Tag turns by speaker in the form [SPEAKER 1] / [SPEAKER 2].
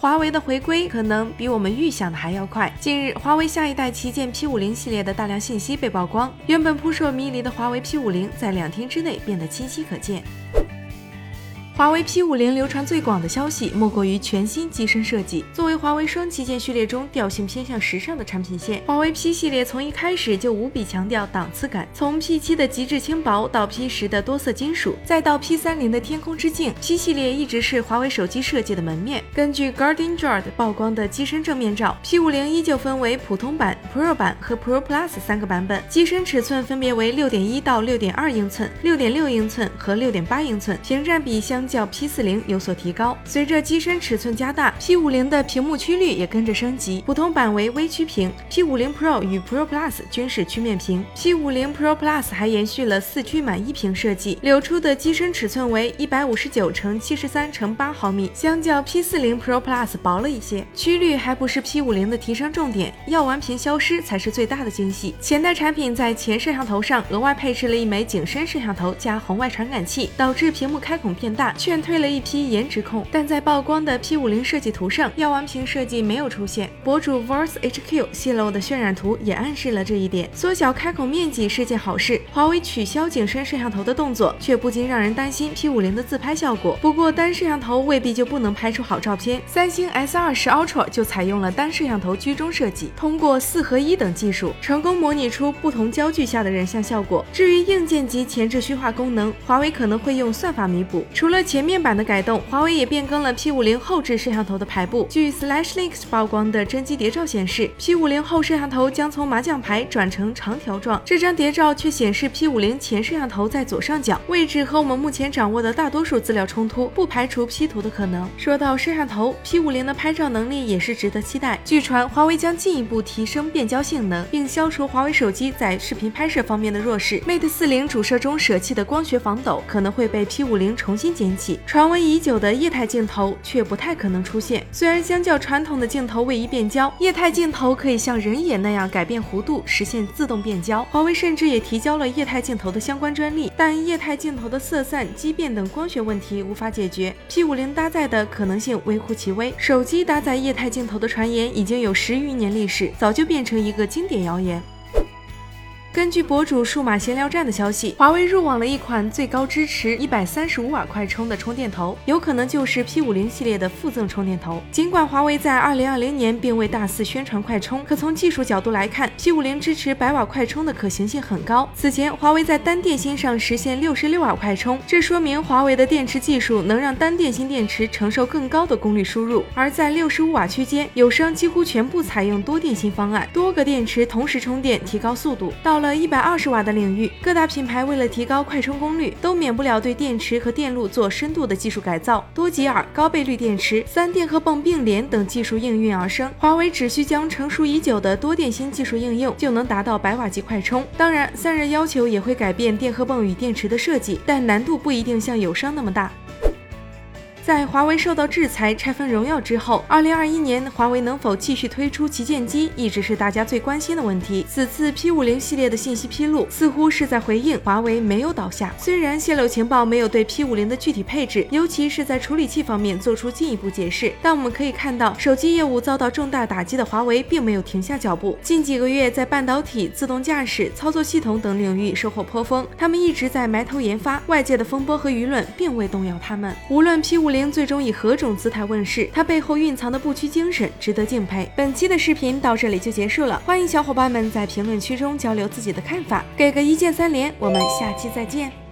[SPEAKER 1] 华为的回归可能比我们预想的还要快。近日，华为下一代旗舰 P50 系列的大量信息被曝光，原本扑朔迷离的华为 P50 在两天之内变得清晰可见。华为 P50 流传最广的消息，莫过于全新机身设计。作为华为双旗舰序列中调性偏向时尚的产品线，华为 P 系列从一开始就无比强调档次感。从 P7 的极致轻薄到 P10 的多色金属，再到 P30 的天空之镜，P 系列一直是华为手机设计的门面。根据 Guardian Jar 曝光的机身正面照，P50 依旧分为普通版、Pro 版和 Pro Plus 三个版本，机身尺寸分别为6.1到6.2英寸、6.6英寸和6.8英寸，屏占比相。较 P40 有所提高，随着机身尺寸加大，P50 的屏幕曲率也跟着升级，普通版为微曲屏，P50 Pro 与 Pro Plus 均是曲面屏，P50 Pro Plus 还延续了四曲满一屏设计，流出的机身尺寸为一百五十九乘七十三乘八毫米，相较 P40 Pro Plus 薄了一些，曲率还不是 P50 的提升重点，药丸屏消失才是最大的惊喜。前代产品在前摄像头上额外配置了一枚景深摄像头加红外传感器，导致屏幕开孔变大。劝退了一批颜值控，但在曝光的 P50 设计图上，药丸屏设计没有出现。博主 Verse HQ 泄露的渲染图也暗示了这一点。缩小开孔面积是件好事，华为取消景深摄像头的动作，却不禁让人担心 P50 的自拍效果。不过单摄像头未必就不能拍出好照片。三星 S20 Ultra 就采用了单摄像头居中设计，通过四合一等技术，成功模拟出不同焦距下的人像效果。至于硬件级前置虚化功能，华为可能会用算法弥补。除了前面版的改动，华为也变更了 P50 后置摄像头的排布。据 SlashLeaks 曝光的真机谍照显示，P50 后摄像头将从麻将牌转成长条状。这张谍照却显示 P50 前摄像头在左上角位置，和我们目前掌握的大多数资料冲突，不排除 P 图的可能。说到摄像头，P50 的拍照能力也是值得期待。据传，华为将进一步提升变焦性能，并消除华为手机在视频拍摄方面的弱势。Mate 40主摄中舍弃的光学防抖可能会被 P50 重新捡起。传闻已久的液态镜头却不太可能出现。虽然相较传统的镜头位移变焦，液态镜头可以像人眼那样改变弧度，实现自动变焦。华为甚至也提交了液态镜头的相关专利，但液态镜头的色散、畸变等光学问题无法解决。P50 搭载的可能性微乎其微。手机搭载液态镜头的传言已经有十余年历史，早就变成一个经典谣言。根据博主数码闲聊站的消息，华为入网了一款最高支持一百三十五瓦快充的充电头，有可能就是 P50 系列的附赠充电头。尽管华为在二零二零年并未大肆宣传快充，可从技术角度来看，P50 支持百瓦快充的可行性很高。此前，华为在单电芯上实现六十六瓦快充，这说明华为的电池技术能让单电芯电池承受更高的功率输入。而在六十五瓦区间，友商几乎全部采用多电芯方案，多个电池同时充电，提高速度。到了一百二十瓦的领域，各大品牌为了提高快充功率，都免不了对电池和电路做深度的技术改造。多吉尔、高倍率电池、三电荷泵并联等技术应运而生。华为只需将成熟已久的多电芯技术应用，就能达到百瓦级快充。当然，散热要求也会改变电荷泵与电池的设计，但难度不一定像友商那么大。在华为受到制裁、拆分荣耀之后，二零二一年华为能否继续推出旗舰机，一直是大家最关心的问题。此次 P 五零系列的信息披露，似乎是在回应华为没有倒下。虽然泄露情报没有对 P 五零的具体配置，尤其是在处理器方面做出进一步解释，但我们可以看到，手机业务遭到重大打击的华为并没有停下脚步。近几个月，在半导体、自动驾驶、操作系统等领域收获颇丰，他们一直在埋头研发，外界的风波和舆论并未动摇他们。无论 P 五零最终以何种姿态问世？它背后蕴藏的不屈精神值得敬佩。本期的视频到这里就结束了，欢迎小伙伴们在评论区中交流自己的看法，给个一键三连，我们下期再见。